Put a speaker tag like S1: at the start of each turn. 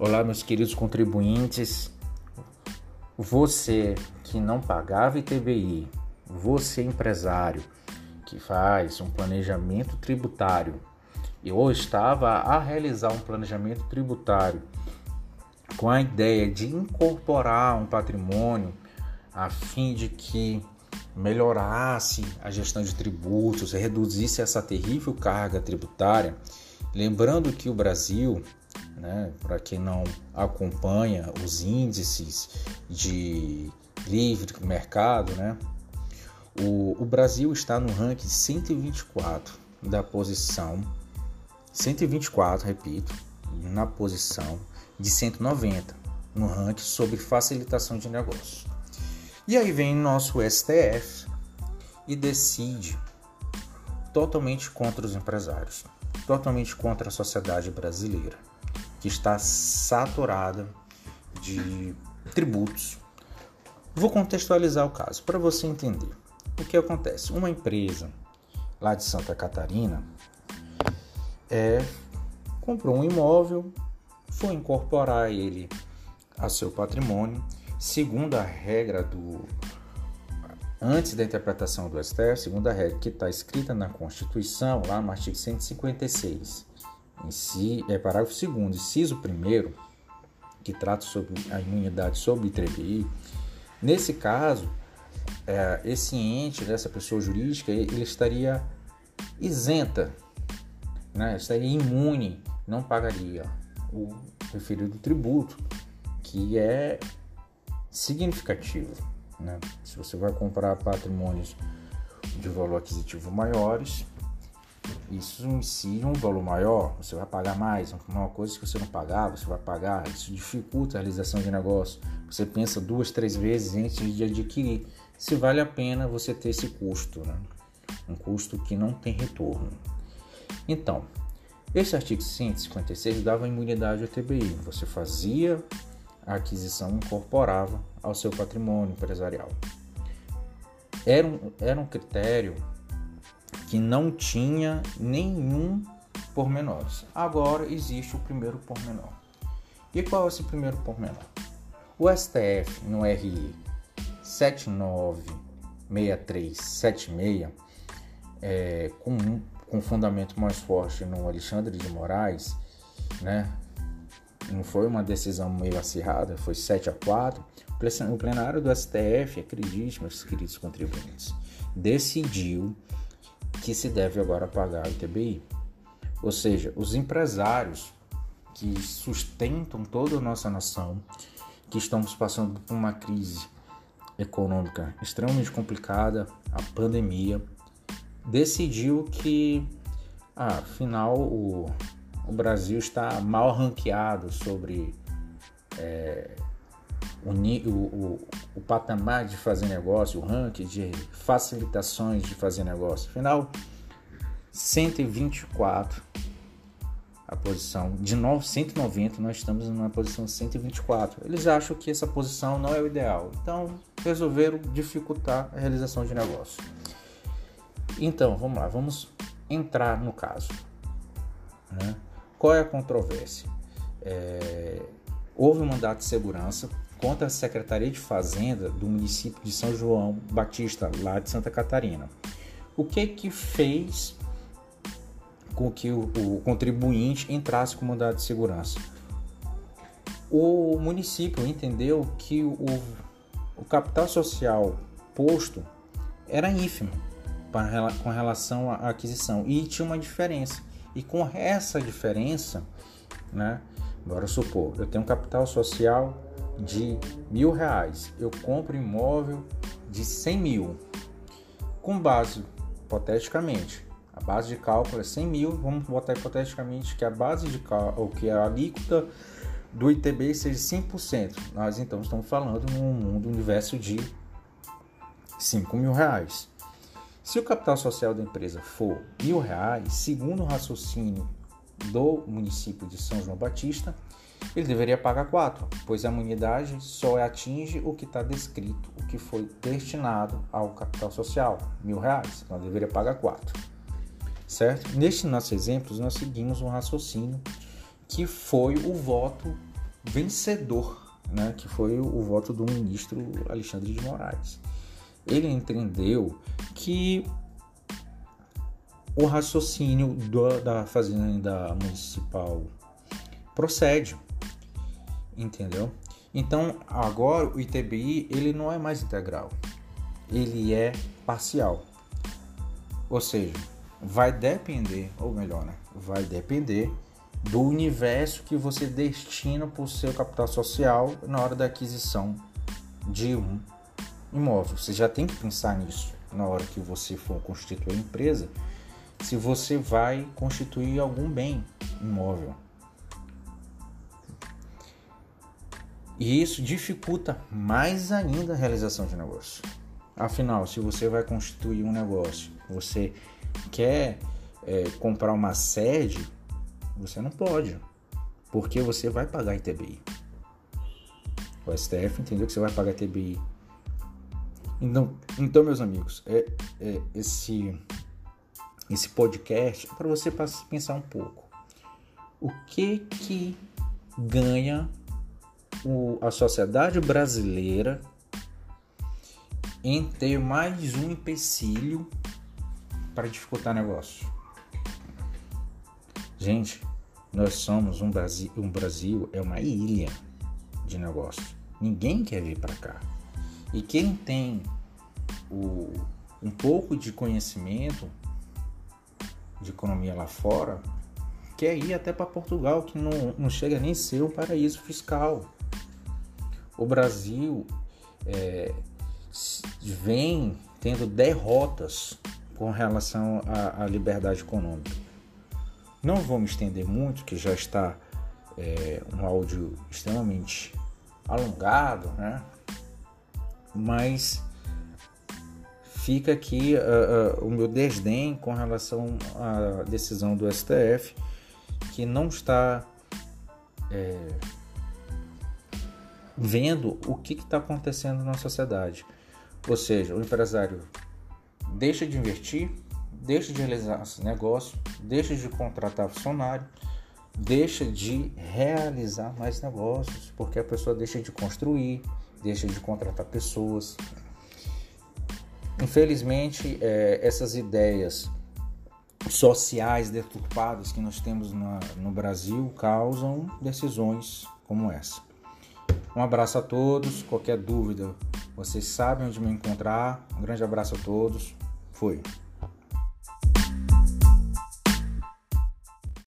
S1: Olá, meus queridos contribuintes. Você que não pagava ITBI, você empresário que faz um planejamento tributário ou estava a realizar um planejamento tributário com a ideia de incorporar um patrimônio a fim de que melhorasse a gestão de tributos, reduzisse essa terrível carga tributária, lembrando que o Brasil né? Para quem não acompanha os índices de livre mercado, né? O, o Brasil está no ranking 124 da posição 124, repito, na posição de 190 no ranking sobre facilitação de negócios. E aí vem nosso STF e decide totalmente contra os empresários, totalmente contra a sociedade brasileira que está saturada de tributos. Vou contextualizar o caso para você entender. O que acontece? Uma empresa lá de Santa Catarina é, comprou um imóvel, foi incorporar ele a seu patrimônio, segundo a regra do. Antes da interpretação do STF, segundo a regra que está escrita na Constituição, lá no artigo 156, em si, é parágrafo 2 inciso 1 que trata sobre a imunidade sobre ITBI, nesse caso, é, esse ente, dessa pessoa jurídica, ele estaria isenta, né? estaria imune, não pagaria o referido tributo, que é significativo. Né? Se você vai comprar patrimônios de valor aquisitivo maiores, isso em si é um valor maior, você vai pagar mais, uma coisa que você não pagava, você vai pagar, isso dificulta a realização de negócio. Você pensa duas, três vezes antes de adquirir se vale a pena você ter esse custo, né? um custo que não tem retorno. Então, esse artigo 156 dava imunidade ao TBI, você fazia a aquisição, incorporava ao seu patrimônio empresarial. Era um, era um critério que não tinha nenhum pormenores. Agora existe o primeiro pormenor. E qual é esse primeiro pormenor? O STF no RI 796376, é, com, com fundamento mais forte no Alexandre de Moraes, né? não foi uma decisão meio acirrada, foi 7 a 4. O plenário do STF, acredite, meus queridos contribuintes, decidiu que se deve agora pagar o ITBI. Ou seja, os empresários que sustentam toda a nossa nação, que estamos passando por uma crise econômica extremamente complicada, a pandemia, decidiu que, ah, afinal, o, o Brasil está mal ranqueado sobre é, o, o, o, patamar de fazer negócio, o ranking de facilitações de fazer negócio. Afinal, 124 a posição de 190, nós estamos na posição 124. Eles acham que essa posição não é o ideal, então resolveram dificultar a realização de negócio. Então, vamos lá, vamos entrar no caso. Né? Qual é a controvérsia? É, houve um mandato de segurança contra a Secretaria de Fazenda do município de São João Batista, lá de Santa Catarina. O que que fez com que o, o contribuinte entrasse com mandado de segurança? O município entendeu que o, o capital social posto era ínfimo para, com relação à aquisição e tinha uma diferença. E com essa diferença, né, bora supor, eu tenho um capital social de mil reais, eu compro imóvel de 100 mil, com base, hipoteticamente, a base de cálculo é 100 mil, vamos botar hipoteticamente que a base de cálculo, que a alíquota do ITB seja 5%. Nós então estamos falando num mundo universo de 5 mil reais. Se o capital social da empresa for mil reais, segundo o raciocínio do município de São João Batista, ele deveria pagar 4, pois a imunidade só atinge o que está descrito, o que foi destinado ao capital social, mil reais, então deveria pagar 4. Certo? Neste nosso exemplo, nós seguimos um raciocínio que foi o voto vencedor, né, que foi o voto do ministro Alexandre de Moraes. Ele entendeu que o raciocínio da fazenda municipal procede, entendeu? Então agora o ITBI ele não é mais integral, ele é parcial, ou seja, vai depender, ou melhor, né? Vai depender do universo que você destina para o seu capital social na hora da aquisição de um imóvel. Você já tem que pensar nisso na hora que você for constituir a empresa, se você vai constituir algum bem imóvel. E isso dificulta mais ainda a realização de negócio. Afinal, se você vai constituir um negócio, você quer é, comprar uma sede, você não pode, porque você vai pagar ITBI. O STF entendeu que você vai pagar ITBI. Então, então meus amigos, é, é esse esse podcast é para você pensar um pouco. O que que ganha o, a sociedade brasileira em ter mais um empecilho para dificultar negócio? Gente, nós somos um Brasil, um Brasil é uma ilha de negócio. Ninguém quer vir para cá. E quem tem o, um pouco de conhecimento de economia lá fora, quer ir até para Portugal, que não, não chega nem ser um paraíso fiscal. O Brasil é, vem tendo derrotas com relação à, à, liberdade econômica. Não vou me estender muito, que já está é, um áudio extremamente alongado, né? Mas fica aqui uh, uh, o meu desdém com relação à decisão do STF, que não está é, vendo o que está acontecendo na sociedade. Ou seja, o empresário deixa de investir, deixa de realizar esse negócio, deixa de contratar funcionário, deixa de realizar mais negócios, porque a pessoa deixa de construir, deixa de contratar pessoas, Infelizmente, é, essas ideias sociais deturpadas que nós temos na, no Brasil causam decisões como essa. Um abraço a todos. Qualquer dúvida, vocês sabem onde me encontrar. Um grande abraço a todos. Fui.